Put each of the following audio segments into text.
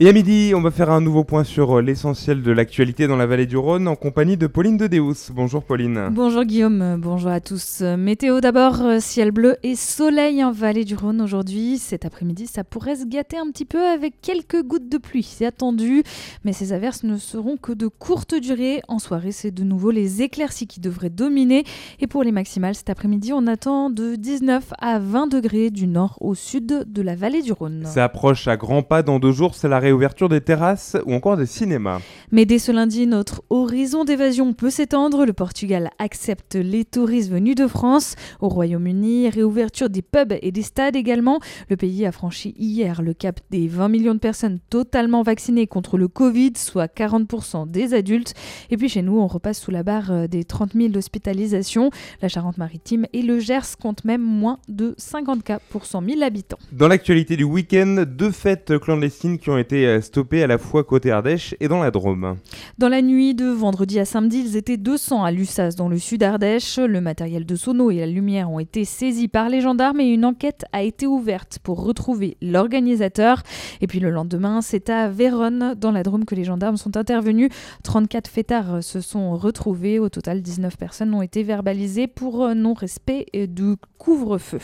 Et à midi, on va faire un nouveau point sur euh, l'essentiel de l'actualité dans la vallée du Rhône en compagnie de Pauline de Deus. Bonjour Pauline. Bonjour Guillaume, bonjour à tous. Météo d'abord, euh, ciel bleu et soleil en vallée du Rhône aujourd'hui. Cet après-midi, ça pourrait se gâter un petit peu avec quelques gouttes de pluie, c'est attendu. Mais ces averses ne seront que de courte durée. En soirée, c'est de nouveau les éclaircies qui devraient dominer. Et pour les maximales, cet après-midi, on attend de 19 à 20 degrés du nord au sud de la vallée du Rhône. Ça approche à grands pas dans deux jours, c'est la réouverture des terrasses ou encore des cinémas. Mais dès ce lundi, notre horizon d'évasion peut s'étendre. Le Portugal accepte les touristes venus de France. Au Royaume-Uni, réouverture des pubs et des stades également. Le pays a franchi hier le cap des 20 millions de personnes totalement vaccinées contre le Covid, soit 40% des adultes. Et puis chez nous, on repasse sous la barre euh, des 30 000 hospitalisations. La Charente-Maritime et le Gers comptent même moins de 50 cas pour 100 000 habitants. Dans l'actualité du week-end, deux fêtes clandestines qui ont été euh, stoppées à la fois côté Ardèche et dans la Drôme. Dans la nuit de vendredi à samedi, ils étaient 200 à Lussas dans le sud Ardèche. Le matériel de sono et la lumière ont été saisis par les gendarmes et une enquête a été ouverte pour retrouver l'organisateur. Et puis le lendemain, c'est à Vérone, dans la Drôme, que les gendarmes sont intervenus. 34 fêtards se sont retrouvés. Au total, 19 personnes ont été verbalisées pour non-respect du couvre-feu.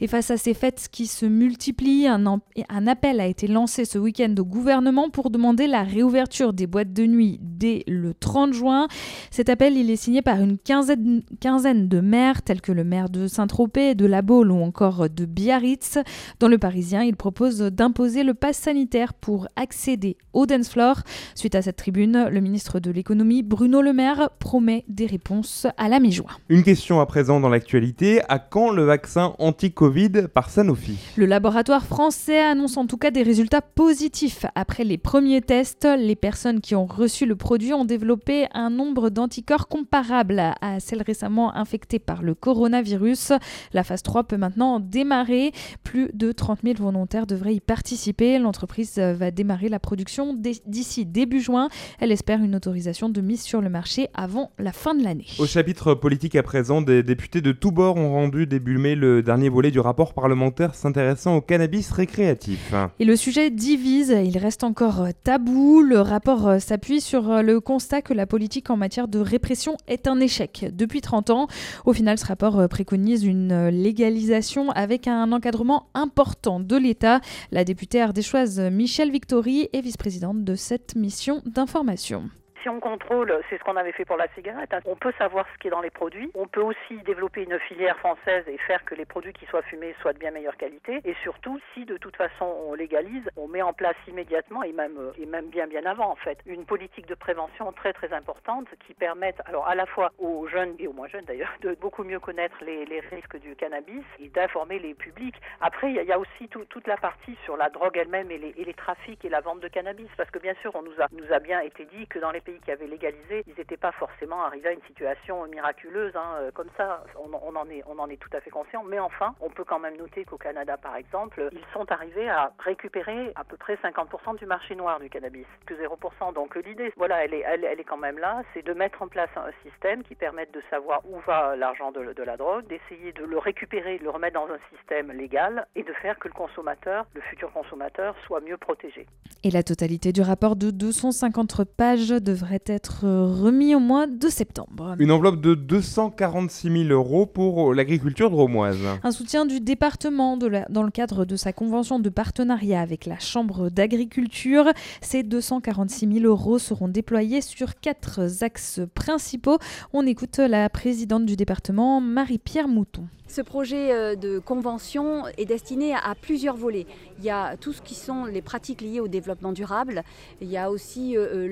Et face à ces fêtes qui se multiplient, un appel a été lancé ce week-end au gouvernement pour demander la réouverture des boîtes de nuit dès le 30 juin. Cet appel, il est signé par une quinzaine, quinzaine de maires, tels que le maire de Saint-Tropez, de La Baule ou encore de Biarritz. Dans le Parisien, il propose d'imposer le pass sanitaire pour accéder au dance floor. Suite à cette tribune, le ministre de l'économie, Bruno Le Maire, promet des réponses à la mi-juin. Une question à présent dans l'actualité. À quand le vaccin anti-Covid par Sanofi? Le laboratoire français annonce en tout cas des résultats positifs. Après les premiers tests, les personnes qui ont reçu le produit ont développé un nombre d'anticorps comparable à celles récemment infectées par le coronavirus. La phase 3 peut maintenant démarrer. Plus de 30 000 volontaires devraient y participer. L'entreprise va démarrer la production d'ici début juin. Elle espère une autorisation de mise sur le marché avant la fin de l'année. Au chapitre politique à présent, des députés de tous bords ont rendu début mai le dernier volet du rapport parlementaire s'intéressant au cannabis récréatif. Et le sujet divise, il reste encore tabou. Le rapport euh, s'appuie sur euh, le constat que la politique en matière de répression est un échec depuis 30 ans. Au final, ce rapport euh, préconise une légalisation avec un encadrement important de l'État. La députée ardéchoise Michelle Victory est vice-présidente de cette mission d'information. Si on contrôle, c'est ce qu'on avait fait pour la cigarette, hein. on peut savoir ce qui est dans les produits. On peut aussi développer une filière française et faire que les produits qui soient fumés soient de bien meilleure qualité. Et surtout, si de toute façon on légalise, on met en place immédiatement et même, et même bien bien avant en fait, une politique de prévention très très importante qui permette alors à la fois aux jeunes et aux moins jeunes d'ailleurs de beaucoup mieux connaître les, les risques du cannabis et d'informer les publics. Après, il y, a aussi toute la partie sur la drogue elle-même et les, et les trafics et la vente de cannabis parce que bien sûr on nous a, nous a bien été dit que dans les qui avaient légalisé, ils n'étaient pas forcément arrivés à une situation miraculeuse hein, euh, comme ça. On, en est, tout à fait conscient. Mais enfin, on peut quand même noter qu'au Canada, par exemple, ils sont arrivés à récupérer à peu près 50% du marché noir du cannabis, que 0%. Donc l'idée, voilà, elle est, quand même là, c'est de mettre en place un système qui permette de savoir où va l'argent de, de la drogue, d'essayer de le récupérer, de le remettre dans un système légal et de faire que le consommateur, le futur consommateur, soit mieux protégé. Et la totalité du rapport de 250 pages devrait être remis au mois de septembre. Une enveloppe de 246 000 euros pour l'agriculture dromoise. Un soutien du département de la, dans le cadre de sa convention de partenariat avec la Chambre d'agriculture. Ces 246 000 euros seront déployés sur quatre axes principaux. On écoute la présidente du département, Marie-Pierre Mouton. Ce projet euh, de convention est destiné à plusieurs volets. Il y a tout ce qui sont les pratiques liées au développement durable. Il y a aussi euh,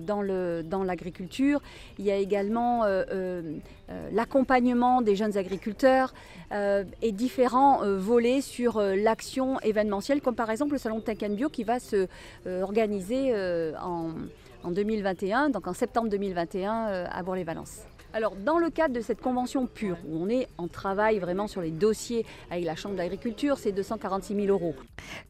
euh, dans l'agriculture. Dans il y a également l'accompagnement des jeunes agriculteurs et différents volets sur l'action événementielle, comme par exemple le salon Tech Bio qui va se organiser en, en 2021, donc en septembre 2021 à Bourg-les-Valences. Alors, dans le cadre de cette convention pure, où on est en travail vraiment sur les dossiers avec la Chambre d'agriculture, c'est 246 000 euros.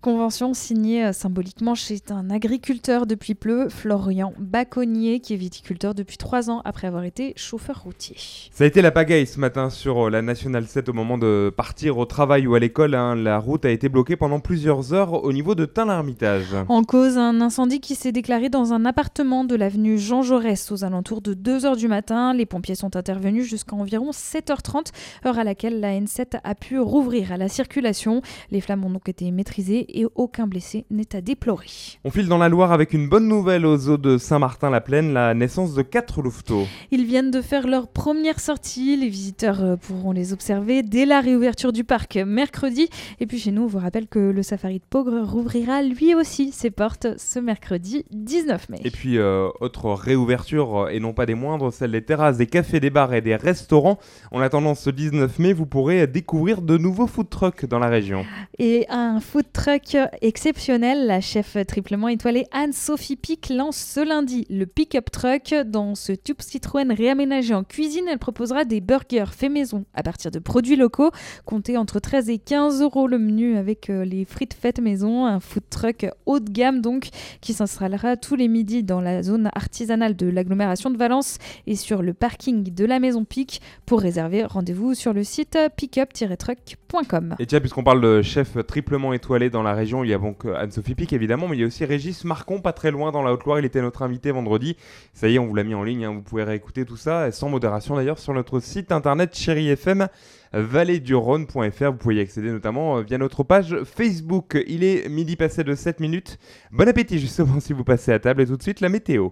Convention signée euh, symboliquement chez un agriculteur depuis peu, Florian Baconnier, qui est viticulteur depuis trois ans après avoir été chauffeur routier. Ça a été la pagaille ce matin sur euh, la Nationale 7 au moment de partir au travail ou à l'école. hein. La route a été bloquée pendant plusieurs heures au niveau de Tain-l'Hermitage. En cause, un incendie qui s'est déclaré dans un appartement de l'avenue Jean Jaurès aux alentours de 2h du matin. Les pompiers sont intervenus jusqu'à environ 7h30, heure à laquelle la N7 a pu rouvrir à la circulation. Les flammes ont donc été maîtrisées et aucun blessé n'est à déplorer. On file dans la Loire avec une bonne nouvelle aux eaux de Saint-Martin-la-Plaine, la naissance de quatre louveteaux. Ils viennent de faire leur première sortie. Les visiteurs euh, pourront les observer dès la réouverture du parc mercredi. Et puis chez nous, on vous rappelle que le safari de Pogre rouvrira lui aussi ses portes ce mercredi 19 mai. Et puis, euh, autre réouverture, et non pas des moindres, celle des terrasses, des cafés, des bars et des restaurants. En attendant ce 19 mai, vous pourrez découvrir de nouveaux food trucks dans la région. Et un food truck exceptionnel, la chef triplement étoilée Anne-Sophie Pic lance ce lundi le pick-up truck. Dans ce tube Citroën réaménagé en cuisine, elle proposera des burgers faits maison à partir de produits locaux, comptés entre 13 et 15 euros le menu avec euh, les frites faites maison, un food truck haut de gamme donc qui s'installera tous les midis dans la zone artisanale de l'agglomération de Valence et sur le parking de la maison Pic. Pour réserver, rendez-vous sur le site pickup-truck.com. Et tiens, puisqu'on parle de chef triplement étoilé dans la région, il y a donc euh, Anne-Sophie Pic évidemment, mais il y a aussi Régis Marcon, pas très loin dans la Haute-Loire. Il était notre invité vendredi. Ça y est, on vous l'a mis en ligne. hein, Vous pouvez réécouter tout ça, sans modération d'ailleurs, sur notre site internet Chéri FM. vallée-du-rhône.fr, vous pouvez y accéder notamment euh, via notre page Facebook. Il est midi passé de 7 minutes. Bon appétit justement si vous passez à table et tout de suite la météo.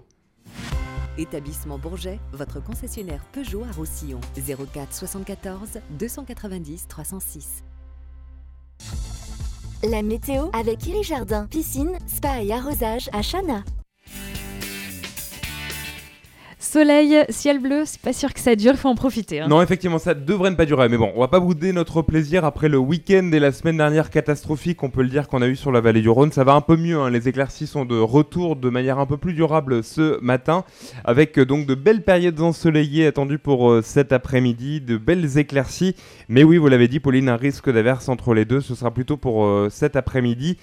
Établissement Bourget, votre concessionnaire Peugeot à Roussillon. 04 74 290 306. La météo avec Iri Jardin, piscine, spa et arrosage à Chana. Soleil, ciel bleu, c'est pas sûr que ça dure, il faut en profiter. hein. Non, effectivement, ça devrait ne pas durer. Mais bon, on va pas bouder notre plaisir après le week-end et la semaine dernière catastrophique, on peut le dire, qu'on a eu sur la vallée du Rhône. Ça va un peu mieux. hein. Les éclaircies sont de retour de manière un peu plus durable ce matin, avec euh, donc de belles périodes ensoleillées attendues pour euh, cet après-midi, de belles éclaircies. Mais oui, vous l'avez dit, Pauline, un risque d'averse entre les deux. Ce sera plutôt pour euh, cet après-midi.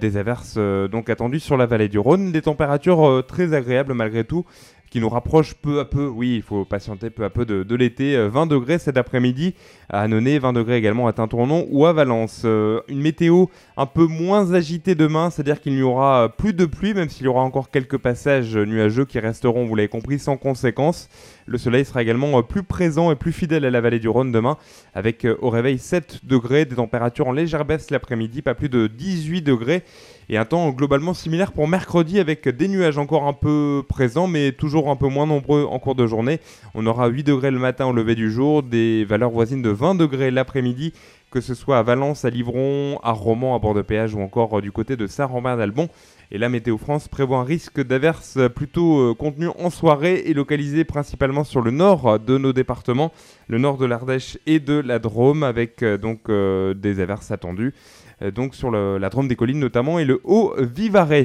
Des averses donc attendues sur la vallée du Rhône. Des températures très agréables malgré tout qui nous rapproche peu à peu, oui, il faut patienter peu à peu de, l'été. Euh, 20 degrés cet après-midi à Annonay, 20 degrés également à Tintournon ou à Valence. Euh, une météo un peu moins agitée demain, c'est-à-dire qu'il n'y aura euh, plus de pluie, même s'il y aura encore quelques passages nuageux qui resteront, vous l'avez compris, sans conséquence. Le soleil sera également euh, plus présent et plus fidèle à la vallée du Rhône demain, avec euh, au réveil 7 degrés, des températures en légère baisse l'après-midi, pas plus de 18 degrés. Et un temps globalement similaire pour mercredi avec des nuages encore un peu présents mais toujours un peu moins nombreux en cours de journée. On aura 8 degrés le matin au lever du jour, des valeurs voisines de 20 degrés l'après-midi, que ce soit à Valence, à Livron, à Romans, à bord de péage ou encore euh, du côté de Saint-Romain-d'Albon. Et la Météo France prévoit un risque d'averse plutôt euh, contenu en soirée et localisé principalement sur le nord de nos départements, le nord de l'Ardèche et de la Drôme, avec euh, donc euh, des averses attendues. Euh, donc sur le- la Drôme des collines notamment et le Haut-Vivarais.